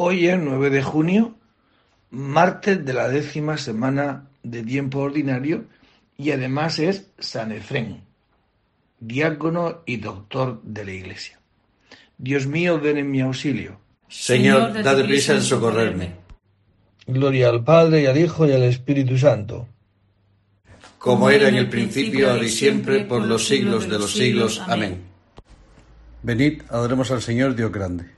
Hoy es 9 de junio, martes de la décima semana de tiempo ordinario y además es San Efrén, diácono y doctor de la Iglesia. Dios mío, ven en mi auxilio. Señor, date prisa en socorrerme. Gloria al Padre y al Hijo y al Espíritu Santo. Como era en el principio, ahora y siempre, por los siglos de los siglos. Amén. Venid, adoremos al Señor Dios grande.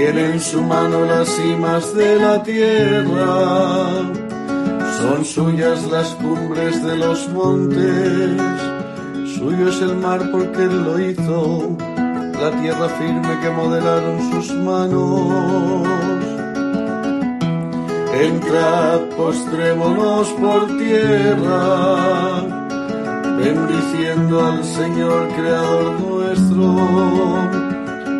tiene en su mano las cimas de la tierra, son suyas las cumbres de los montes, suyo es el mar porque él lo hizo, la tierra firme que modelaron sus manos. Entrad, postrémonos por tierra, bendiciendo al Señor Creador nuestro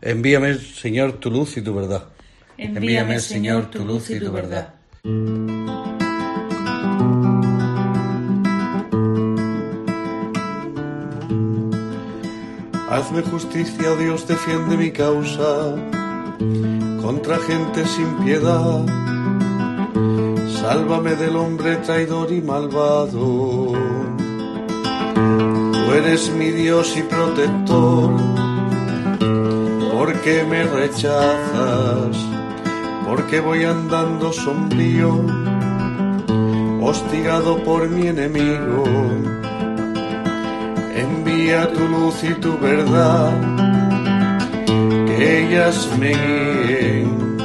Envíame, Señor, tu luz y tu verdad. Envíame, Señor, tu luz y tu verdad. Hazme justicia, oh Dios, defiende mi causa contra gente sin piedad. Sálvame del hombre traidor y malvado. Tú eres mi Dios y protector ¿Por qué me rechazas? Porque voy andando sombrío, hostigado por mi enemigo. Envía tu luz y tu verdad, que ellas me guíen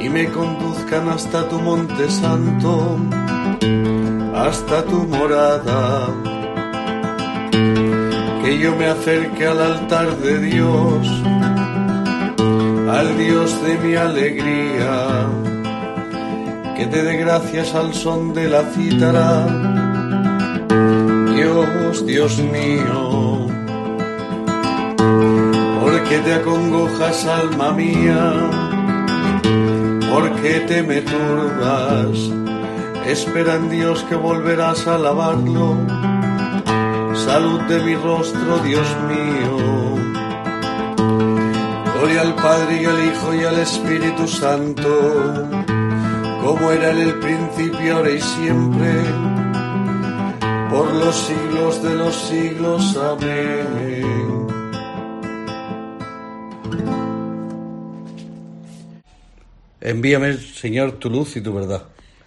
y me conduzcan hasta tu monte santo, hasta tu morada. Que yo me acerque al altar de Dios al Dios de mi alegría, que te dé gracias al son de la cítara. Dios, Dios mío, porque te acongojas, alma mía, porque te me turbas, espera en Dios que volverás a alabarlo. Salud de mi rostro, Dios mío Gloria al Padre y al Hijo y al Espíritu Santo, como era en el principio, ahora y siempre, por los siglos de los siglos. Amén. Envíame, Señor, tu luz y tu verdad.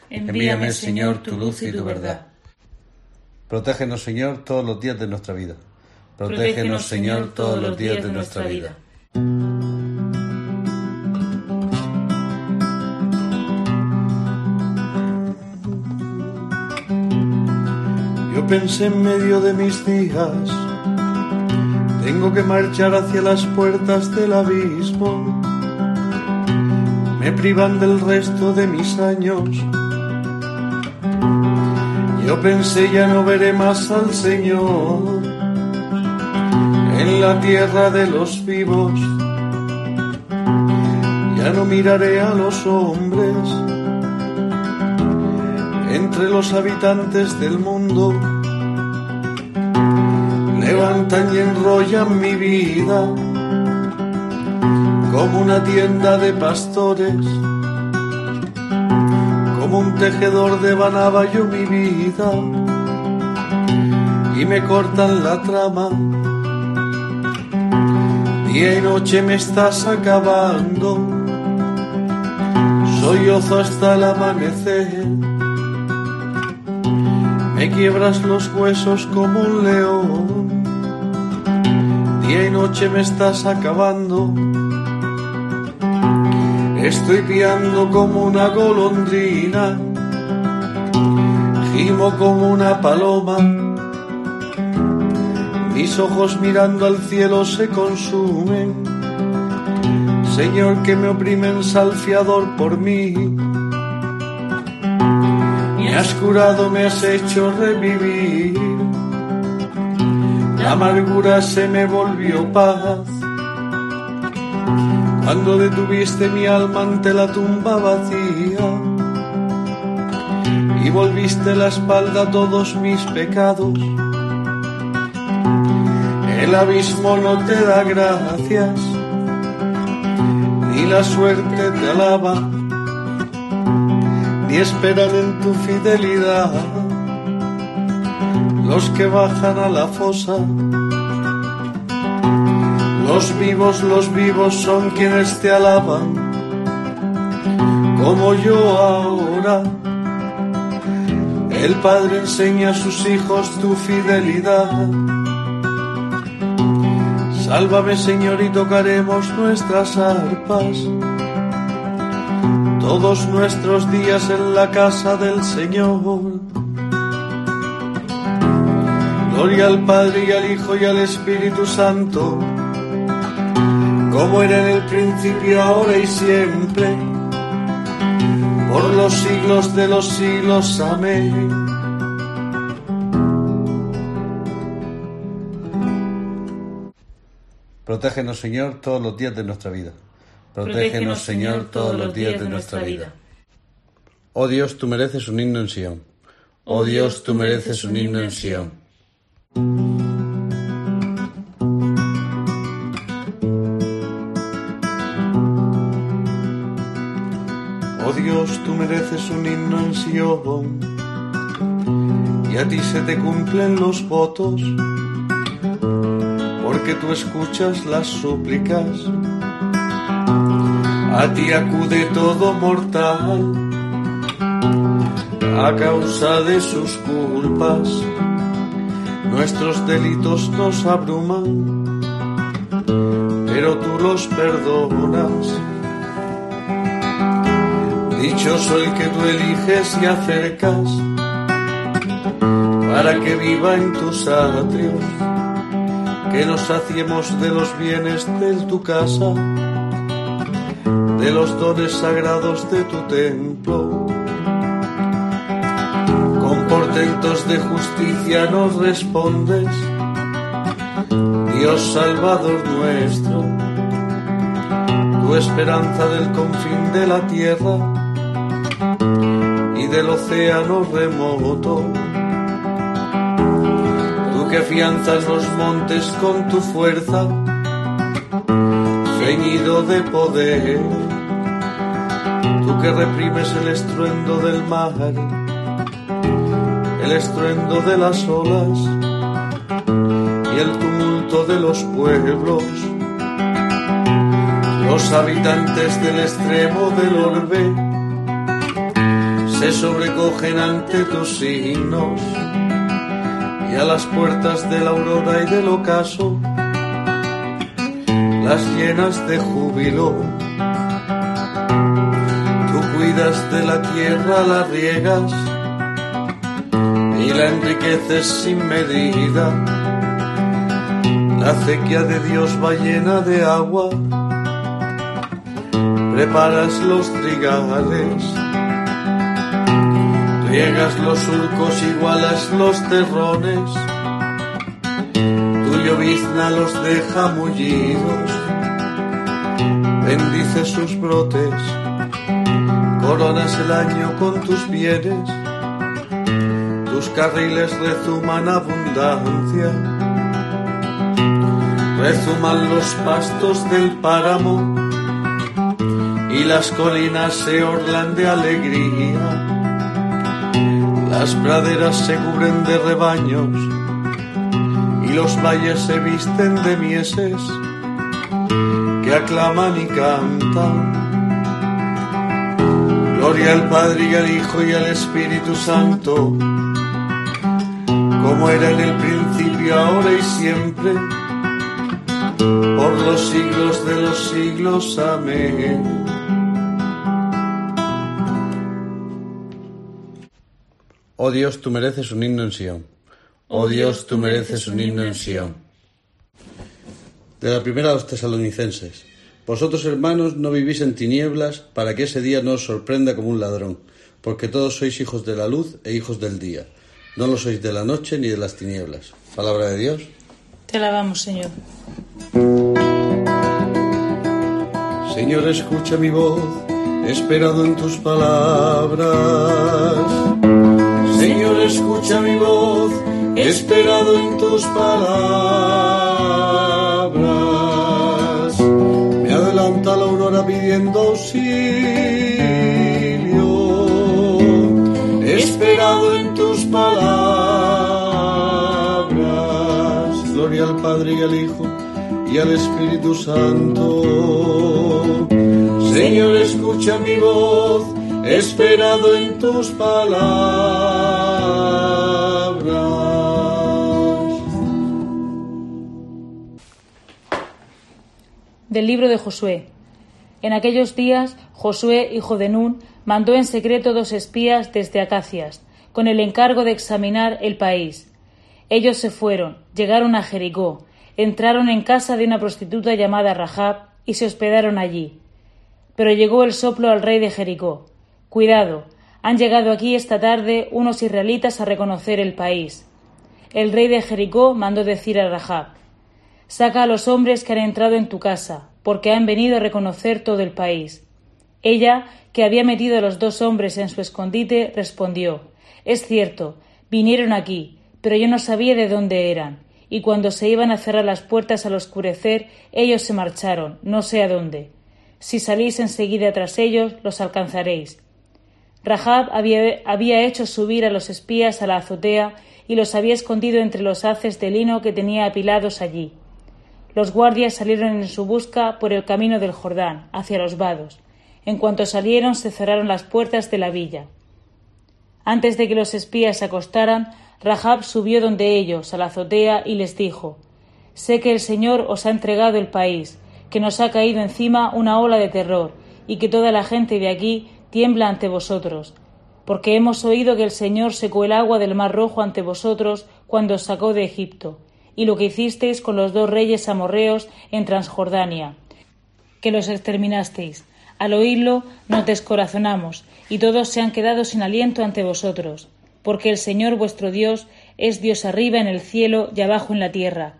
Envíame, Señor, tu luz y tu verdad. Protégenos, Señor, todos los días de nuestra vida. Protégenos, Señor, todos los días de nuestra vida. Pensé en medio de mis días, tengo que marchar hacia las puertas del abismo. Me privan del resto de mis años. Yo pensé ya no veré más al Señor en la tierra de los vivos. Ya no miraré a los hombres entre los habitantes del mundo levantan y enrollan mi vida como una tienda de pastores, como un tejedor de yo mi vida y me cortan la trama. Día y noche me estás acabando, soy ozo hasta el amanecer. Me quiebras los huesos como un león Día y noche me estás acabando. Estoy piando como una golondrina, gimo como una paloma. Mis ojos mirando al cielo se consumen. Señor, que me oprimen salfiador por mí. Me has curado, me has hecho revivir la amargura se me volvió paz. Cuando detuviste mi alma ante la tumba vacía y volviste la espalda a todos mis pecados, el abismo no te da gracias, ni la suerte te alaba, esperan en tu fidelidad los que bajan a la fosa. Los vivos, los vivos son quienes te alaban, como yo ahora. El Padre enseña a sus hijos tu fidelidad. Sálvame Señor y tocaremos nuestras arpas todos nuestros días en la casa del Señor. Gloria al Padre y al Hijo y al Espíritu Santo, como era en el principio, ahora y siempre, por los siglos de los siglos. Amén. Protégenos, Señor, todos los días de nuestra vida. Protégenos, Señor, todos los días de nuestra vida. Oh Dios, tú mereces un himno en Sion. Oh Dios, tú mereces un himno en Sion. Oh Dios, tú mereces un himno en Sion, y a ti se te cumplen los votos, porque tú escuchas las súplicas. A ti acude todo mortal a causa de sus culpas. Nuestros delitos nos abruman, pero tú los perdonas. Dichoso el que tú eliges y acercas, para que viva en tus atrios, que nos saciemos de los bienes de tu casa, de los dones sagrados de tu templo. Portentos de justicia nos respondes, Dios Salvador nuestro, tu esperanza del confín de la tierra y del océano remoto. Tú que afianzas los montes con tu fuerza, ceñido de poder, tú que reprimes el estruendo del mar el estruendo de las olas y el tumulto de los pueblos. Los habitantes del extremo del orbe se sobrecogen ante tus signos y a las puertas de la aurora y del ocaso las llenas de júbilo. De la tierra, la riegas y la enriqueces sin medida. La acequia de Dios va llena de agua, preparas los trigales, riegas los surcos, igualas los terrones, tu llovizna los deja mullidos, bendice sus brotes, coronas el año con tus bienes tus carriles rezuman abundancia, rezuman los pastos del páramo y las colinas se orlan de alegría, las praderas se cubren de rebaños y los valles se visten de mieses que aclaman y cantan. Gloria al Padre y al Hijo y al Espíritu Santo como era en el principio, ahora y siempre, por los siglos de los siglos. Amén. Oh Dios, tú mereces un himno en Sion. Oh Dios, tú mereces un himno en Sion. De la primera a los tesalonicenses. Vosotros, hermanos, no vivís en tinieblas para que ese día no os sorprenda como un ladrón, porque todos sois hijos de la luz e hijos del día. No lo sois de la noche ni de las tinieblas. Palabra de Dios. Te alabamos, Señor. Señor, escucha mi voz, esperado en tus palabras. Señor, escucha mi voz, esperado en tus palabras. Pidiendo auxilio. Esperado en tus palabras. Gloria al Padre y al Hijo y al Espíritu Santo. Señor, escucha mi voz, esperado en tus palabras. Del libro de Josué. En aquellos días, Josué, hijo de Nun, mandó en secreto dos espías desde Acacias, con el encargo de examinar el país. Ellos se fueron, llegaron a Jericó, entraron en casa de una prostituta llamada Rahab y se hospedaron allí. Pero llegó el soplo al rey de Jericó. Cuidado, han llegado aquí esta tarde unos israelitas a reconocer el país. El rey de Jericó mandó decir a Rahab Saca a los hombres que han entrado en tu casa, porque han venido a reconocer todo el país. Ella, que había metido a los dos hombres en su escondite, respondió Es cierto, vinieron aquí, pero yo no sabía de dónde eran, y cuando se iban a cerrar las puertas al oscurecer, ellos se marcharon, no sé a dónde. Si salís enseguida tras ellos, los alcanzaréis. Rahab había, había hecho subir a los espías a la azotea y los había escondido entre los haces de lino que tenía apilados allí. Los guardias salieron en su busca por el camino del Jordán, hacia los vados. En cuanto salieron, se cerraron las puertas de la villa. Antes de que los espías se acostaran, Rahab subió donde ellos, a la azotea, y les dijo Sé que el Señor os ha entregado el país, que nos ha caído encima una ola de terror, y que toda la gente de aquí tiembla ante vosotros, porque hemos oído que el Señor secó el agua del mar rojo ante vosotros cuando os sacó de Egipto, y lo que hicisteis con los dos reyes amorreos en Transjordania, que los exterminasteis. Al oírlo nos descorazonamos, y todos se han quedado sin aliento ante vosotros, porque el Señor vuestro Dios es Dios arriba en el cielo y abajo en la tierra.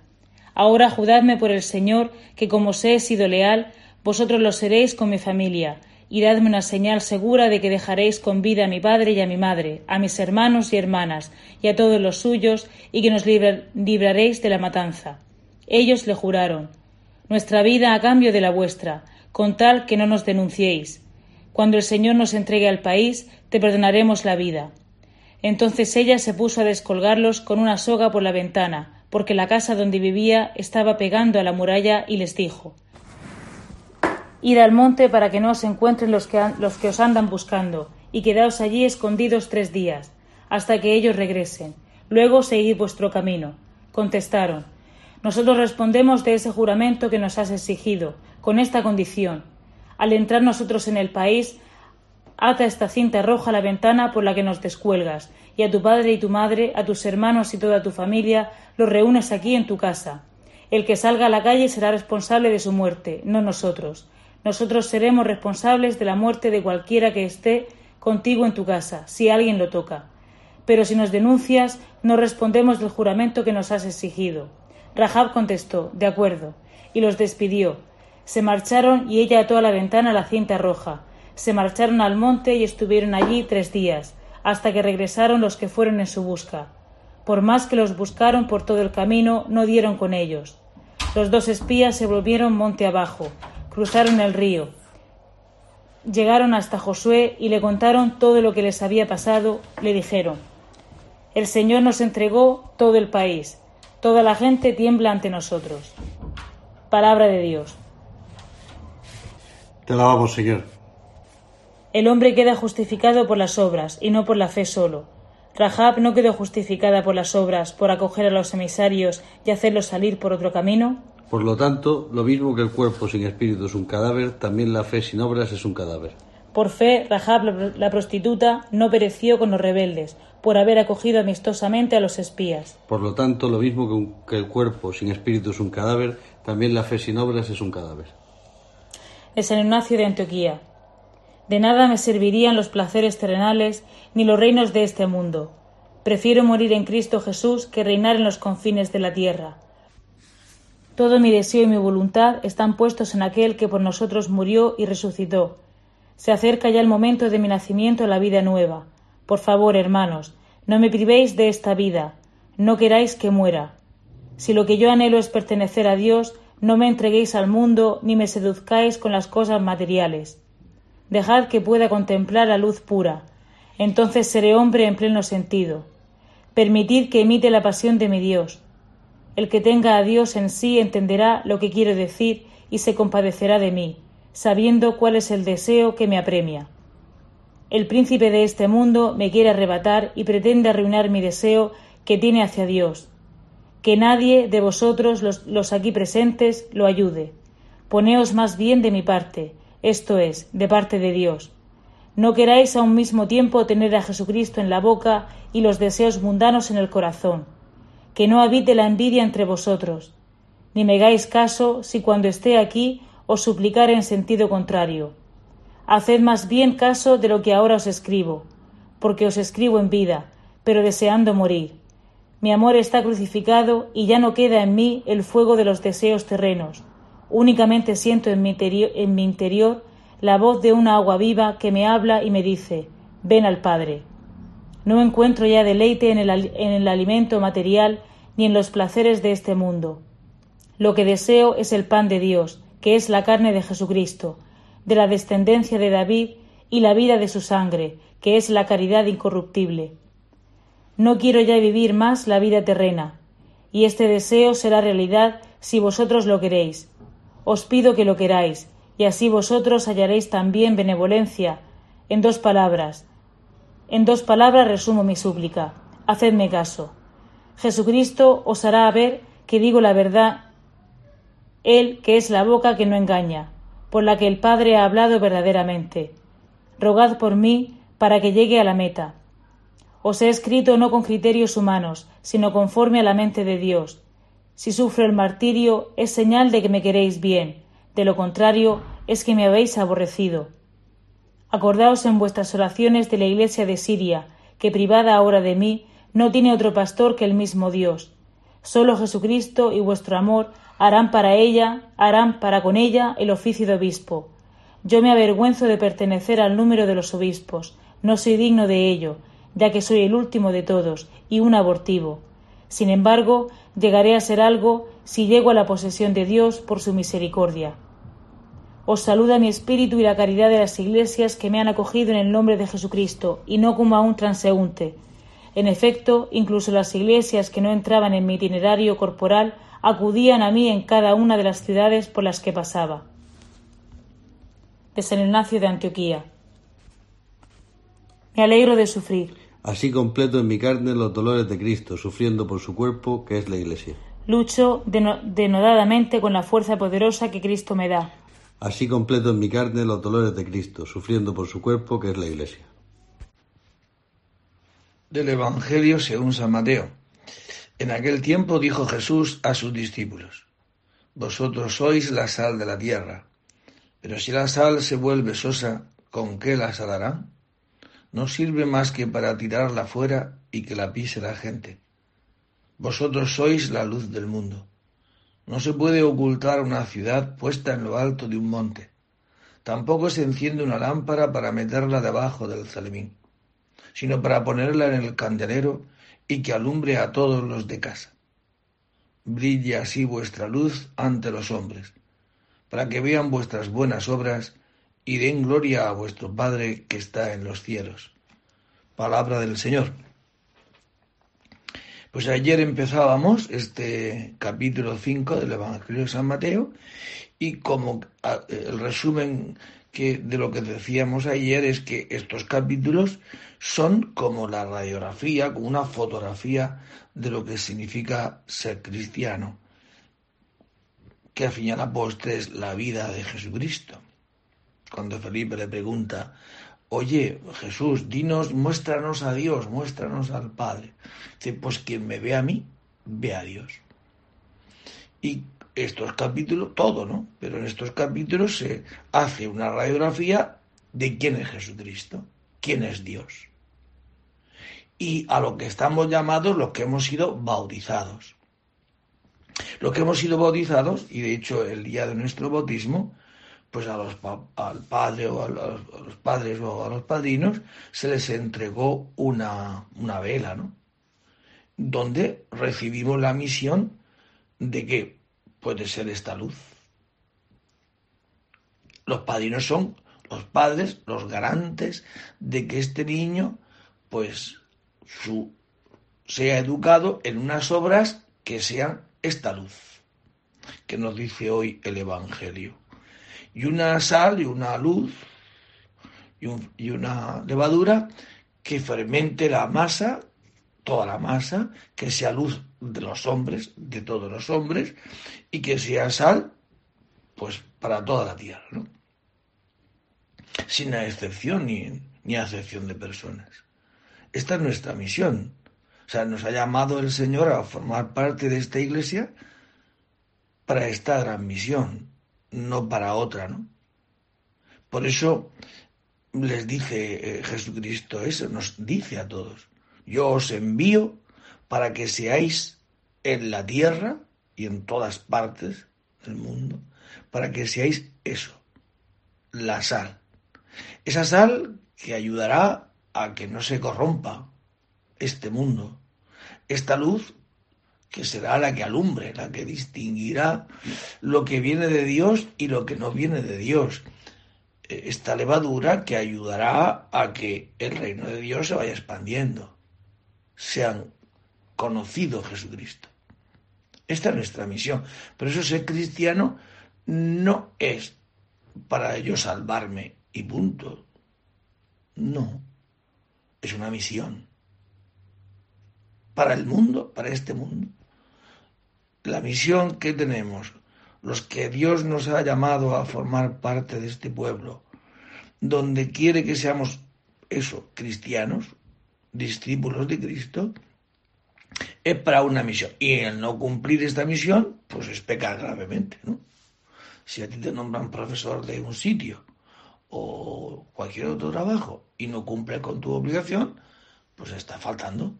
Ahora judadme por el Señor, que como os he sido leal, vosotros lo seréis con mi familia, y dadme una señal segura de que dejaréis con vida a mi padre y a mi madre, a mis hermanos y hermanas, y a todos los suyos, y que nos libraréis de la matanza. Ellos le juraron Nuestra vida a cambio de la vuestra, con tal que no nos denunciéis. Cuando el Señor nos entregue al país, te perdonaremos la vida. Entonces ella se puso a descolgarlos con una soga por la ventana, porque la casa donde vivía estaba pegando a la muralla, y les dijo Id al monte para que no os encuentren los que, los que os andan buscando, y quedaos allí escondidos tres días, hasta que ellos regresen. Luego seguid vuestro camino. Contestaron Nosotros respondemos de ese juramento que nos has exigido, con esta condición. Al entrar nosotros en el país, ata esta cinta roja a la ventana por la que nos descuelgas, y a tu padre y tu madre, a tus hermanos y toda tu familia, los reúnes aquí en tu casa. El que salga a la calle será responsable de su muerte, no nosotros. Nosotros seremos responsables de la muerte de cualquiera que esté contigo en tu casa, si alguien lo toca. Pero si nos denuncias, no respondemos del juramento que nos has exigido. Rahab contestó, de acuerdo, y los despidió. Se marcharon y ella ató a la ventana la cinta roja. Se marcharon al monte y estuvieron allí tres días, hasta que regresaron los que fueron en su busca. Por más que los buscaron por todo el camino, no dieron con ellos. Los dos espías se volvieron monte abajo, cruzaron el río, llegaron hasta Josué y le contaron todo lo que les había pasado, le dijeron, El Señor nos entregó todo el país, toda la gente tiembla ante nosotros. Palabra de Dios. Te alabamos, Señor. El hombre queda justificado por las obras y no por la fe solo. Rahab no quedó justificada por las obras, por acoger a los emisarios y hacerlos salir por otro camino. Por lo tanto, lo mismo que el cuerpo sin espíritu es un cadáver, también la fe sin obras es un cadáver. Por fe, Rahab la prostituta no pereció con los rebeldes, por haber acogido amistosamente a los espías. Por lo tanto, lo mismo que el cuerpo sin espíritu es un cadáver, también la fe sin obras es un cadáver. De San Ignacio de Antioquía. De nada me servirían los placeres terrenales ni los reinos de este mundo. Prefiero morir en Cristo Jesús que reinar en los confines de la tierra. Todo mi deseo y mi voluntad están puestos en aquel que por nosotros murió y resucitó. Se acerca ya el momento de mi nacimiento la vida nueva. Por favor, hermanos, no me privéis de esta vida, no queráis que muera. Si lo que yo anhelo es pertenecer a Dios, no me entreguéis al mundo ni me seduzcáis con las cosas materiales. Dejad que pueda contemplar la luz pura, entonces seré hombre en pleno sentido. Permitid que emite la pasión de mi Dios el que tenga a Dios en sí entenderá lo que quiero decir y se compadecerá de mí, sabiendo cuál es el deseo que me apremia. El príncipe de este mundo me quiere arrebatar y pretende arruinar mi deseo que tiene hacia Dios. Que nadie de vosotros, los, los aquí presentes, lo ayude. Poneos más bien de mi parte, esto es, de parte de Dios. No queráis a un mismo tiempo tener a Jesucristo en la boca y los deseos mundanos en el corazón que no habite la envidia entre vosotros, ni me hagáis caso si cuando esté aquí os suplicare en sentido contrario. Haced más bien caso de lo que ahora os escribo, porque os escribo en vida, pero deseando morir. Mi amor está crucificado y ya no queda en mí el fuego de los deseos terrenos. Únicamente siento en mi, en mi interior la voz de una agua viva que me habla y me dice, ven al Padre. No encuentro ya deleite en el, en el alimento material ni en los placeres de este mundo. Lo que deseo es el pan de Dios, que es la carne de Jesucristo, de la descendencia de David y la vida de su sangre, que es la caridad incorruptible. No quiero ya vivir más la vida terrena, y este deseo será realidad si vosotros lo queréis. Os pido que lo queráis, y así vosotros hallaréis también benevolencia. En dos palabras, en dos palabras resumo mi súplica. Hacedme caso. Jesucristo os hará ver que digo la verdad, Él que es la boca que no engaña, por la que el Padre ha hablado verdaderamente. Rogad por mí para que llegue a la meta. Os he escrito no con criterios humanos, sino conforme a la mente de Dios. Si sufro el martirio es señal de que me queréis bien, de lo contrario es que me habéis aborrecido. Acordaos en vuestras oraciones de la Iglesia de Siria, que privada ahora de mí, no tiene otro pastor que el mismo Dios. Solo Jesucristo y vuestro amor harán para ella, harán para con ella el oficio de obispo. Yo me avergüenzo de pertenecer al número de los obispos, no soy digno de ello, ya que soy el último de todos y un abortivo. Sin embargo, llegaré a ser algo si llego a la posesión de Dios por su misericordia. Os saluda mi espíritu y la caridad de las iglesias que me han acogido en el nombre de Jesucristo, y no como a un transeúnte. En efecto, incluso las iglesias que no entraban en mi itinerario corporal acudían a mí en cada una de las ciudades por las que pasaba. De San Ignacio de Antioquía. Me alegro de sufrir. Así completo en mi carne los dolores de Cristo, sufriendo por su cuerpo, que es la Iglesia. Lucho denodadamente con la fuerza poderosa que Cristo me da Así completo en mi carne los dolores de Cristo, sufriendo por su cuerpo, que es la Iglesia. Del Evangelio según San Mateo. En aquel tiempo dijo Jesús a sus discípulos, Vosotros sois la sal de la tierra, pero si la sal se vuelve sosa, ¿con qué la salarán? No sirve más que para tirarla fuera y que la pise la gente. Vosotros sois la luz del mundo. No se puede ocultar una ciudad puesta en lo alto de un monte. Tampoco se enciende una lámpara para meterla debajo del zalemín, sino para ponerla en el candelero y que alumbre a todos los de casa. Brille así vuestra luz ante los hombres, para que vean vuestras buenas obras y den gloria a vuestro Padre que está en los cielos. Palabra del Señor. Pues ayer empezábamos este capítulo 5 del Evangelio de San Mateo y como el resumen que de lo que decíamos ayer es que estos capítulos son como la radiografía, como una fotografía de lo que significa ser cristiano, que al fin y al postre es la vida de Jesucristo. Cuando Felipe le pregunta Oye, Jesús, dinos, muéstranos a Dios, muéstranos al Padre. Dice, pues quien me ve a mí, ve a Dios. Y estos capítulos, todo, ¿no? Pero en estos capítulos se hace una radiografía de quién es Jesucristo, quién es Dios. Y a lo que estamos llamados los que hemos sido bautizados. Los que hemos sido bautizados, y de hecho el día de nuestro bautismo, pues a los, al padre o a los, padres o a los padrinos se les entregó una, una vela, ¿no? Donde recibimos la misión de que puede ser esta luz. Los padrinos son los padres, los garantes de que este niño, pues, su, sea educado en unas obras que sean esta luz, que nos dice hoy el Evangelio y una sal y una luz y, una levadura que fermente la masa, toda la masa, que sea luz de los hombres, de todos los hombres, y que sea sal, pues para toda la tierra, ¿no? Sin excepción ni, ni acepción de personas. Esta es nuestra misión. O sea, nos ha llamado el Señor a formar parte de esta iglesia para esta gran misión no para otra, ¿no? Por eso les dice eh, Jesucristo eso, nos dice a todos, yo os envío para que seáis en la tierra y en todas partes del mundo, para que seáis eso, la sal. Esa sal que ayudará a que no se corrompa este mundo, esta luz que será la que alumbre, la que distinguirá lo que viene de Dios y lo que no viene de Dios. E, esta levadura que ayudará a que el reino de Dios se vaya expandiendo, sean conocido Jesucristo. Esta es nuestra misión. Pero eso ser cristiano no es para yo salvarme y punto. No, es una misión. Para el mundo, para este mundo la misión que tenemos, los que Dios nos ha llamado a formar parte de este pueblo, donde quiere que seamos eso, cristianos, discípulos de Cristo, es para una misión. Y el no cumplir esta misión, pues es pecar gravemente, ¿no? Si a ti te nombran profesor de un sitio o cualquier otro trabajo y no cumple con tu obligación, pues está faltando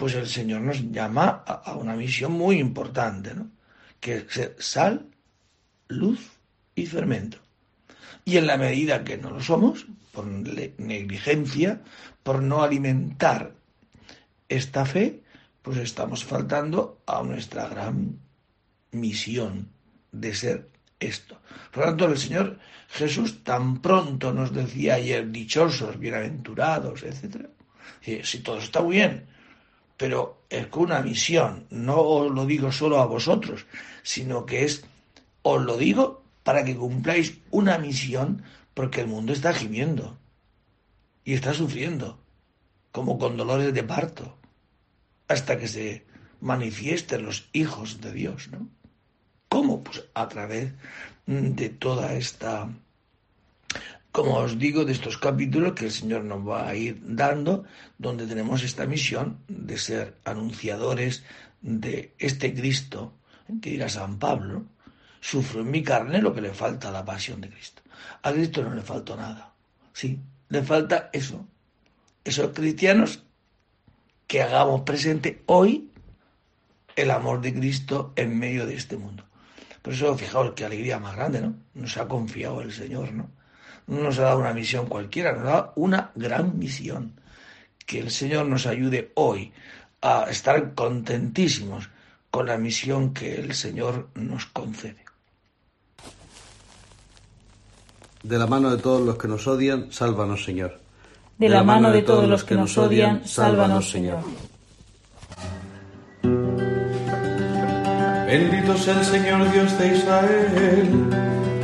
pues el Señor nos llama a, una misión muy importante, ¿no? que es ser sal, luz y fermento. Y en la medida que no lo somos, por negligencia, por no alimentar esta fe, pues estamos faltando a nuestra gran misión de ser esto. Por lo tanto, el Señor Jesús tan pronto nos decía ayer, dichosos, bienaventurados, etc. Si todo está muy bien, pero es con una misión. No os lo digo solo a vosotros, sino que es, os lo digo para que cumpláis una misión, porque el mundo está gimiendo y está sufriendo, como con dolores de parto, hasta que se manifiesten los hijos de Dios, ¿no? ¿Cómo? Pues a través de toda esta, como os digo, de estos capítulos que el Señor nos va a ir dando, donde tenemos esta misión de ser anunciadores de este Cristo, que dirá San Pablo, sufro en mi carne lo que le falta a la pasión de Cristo. A Cristo no le faltó nada, sí, le falta eso, esos cristianos que hagamos presente hoy el amor de Cristo en medio de este mundo. Por eso, fijaos qué alegría más grande, ¿no? Nos ha confiado el Señor, ¿no? No nos ha dado una misión cualquiera, nos ha dado una gran misión. Que el Señor nos ayude hoy a estar contentísimos con la misión que el Señor nos concede. De la mano de todos los que nos odian, sálvanos, Señor. De la mano de todos los que nos odian, sálvanos, Señor. Bendito sea el Señor Dios de Israel,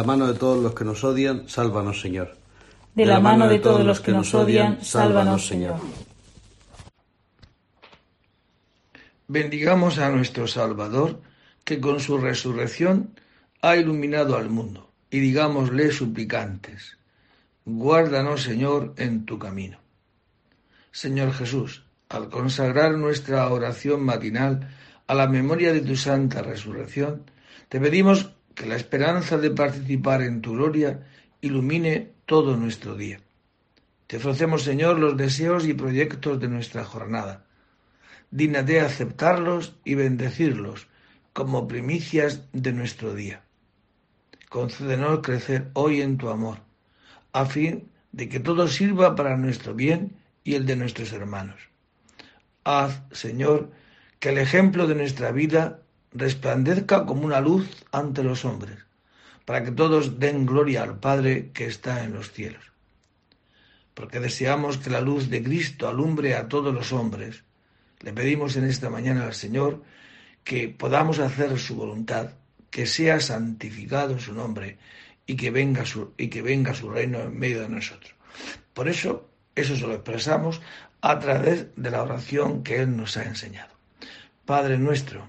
La mano de todos los que nos odian, sálvanos, Señor. De la mano de todos los que nos odian, sálvanos, Señor. Bendigamos a nuestro Salvador, que con su resurrección ha iluminado al mundo, y digámosle suplicantes Guárdanos, Señor, en tu camino. Señor Jesús, al consagrar nuestra oración matinal a la memoria de tu santa resurrección, te pedimos que la esperanza de participar en tu gloria ilumine todo nuestro día. Te ofrecemos, Señor, los deseos y proyectos de nuestra jornada. Dígnate aceptarlos y bendecirlos como primicias de nuestro día. Concédenos crecer hoy en tu amor a fin de que todo sirva para nuestro bien y el de nuestros hermanos. Haz, Señor, que el ejemplo de nuestra vida resplandezca como una luz ante los hombres, para que todos den gloria al Padre que está en los cielos. Porque deseamos que la luz de Cristo alumbre a todos los hombres, le pedimos en esta mañana al Señor que podamos hacer su voluntad, que sea santificado su nombre y que venga su, y que venga su reino en medio de nosotros. Por eso, eso se lo expresamos a través de la oración que Él nos ha enseñado. Padre nuestro,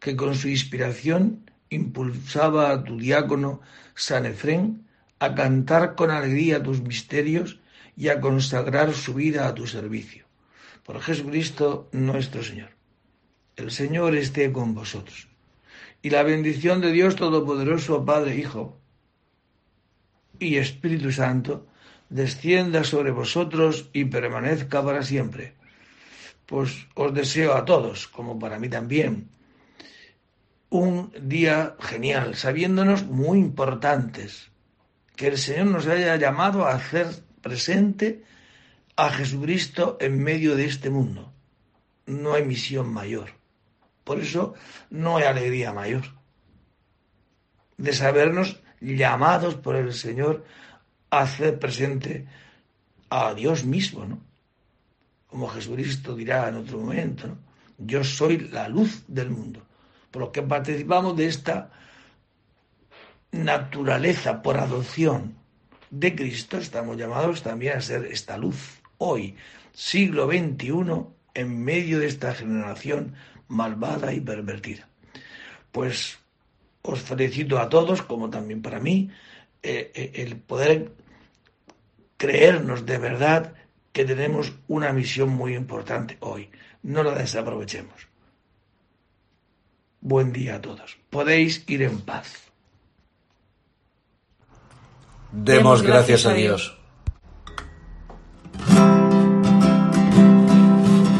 que con su inspiración impulsaba a tu diácono San Efrén a cantar con alegría tus misterios y a consagrar su vida a tu servicio. Por Jesucristo nuestro Señor. El Señor esté con vosotros. Y la bendición de Dios Todopoderoso, Padre, Hijo y Espíritu Santo, descienda sobre vosotros y permanezca para siempre. Pues os deseo a todos, como para mí también, un día genial, sabiéndonos muy importantes, que el Señor nos haya llamado a hacer presente a Jesucristo en medio de este mundo. No hay misión mayor. Por eso no hay alegría mayor. De sabernos llamados por el Señor a hacer presente a Dios mismo, ¿no? Como Jesucristo dirá en otro momento. Yo soy la luz del mundo. Por lo que participamos de esta naturaleza por adopción de Cristo, estamos llamados también a ser esta luz hoy, siglo XXI, en medio de esta generación malvada y pervertida. Pues os felicito a todos, como también para mí, eh, eh, el poder creernos de verdad que tenemos una misión muy importante hoy. No la desaprovechemos. Buen día a todos. Podéis ir en paz. Demos gracias a Dios.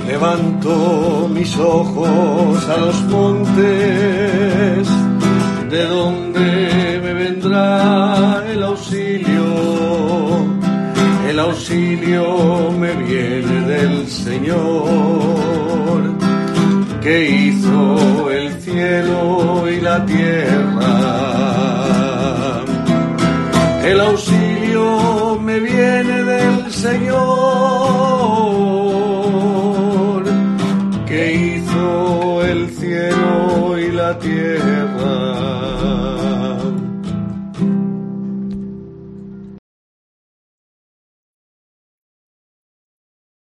Levanto mis ojos a los montes, de donde me vendrá el auxilio. El auxilio me viene del Señor, que hizo el cielo y la tierra. El auxilio me viene del Señor,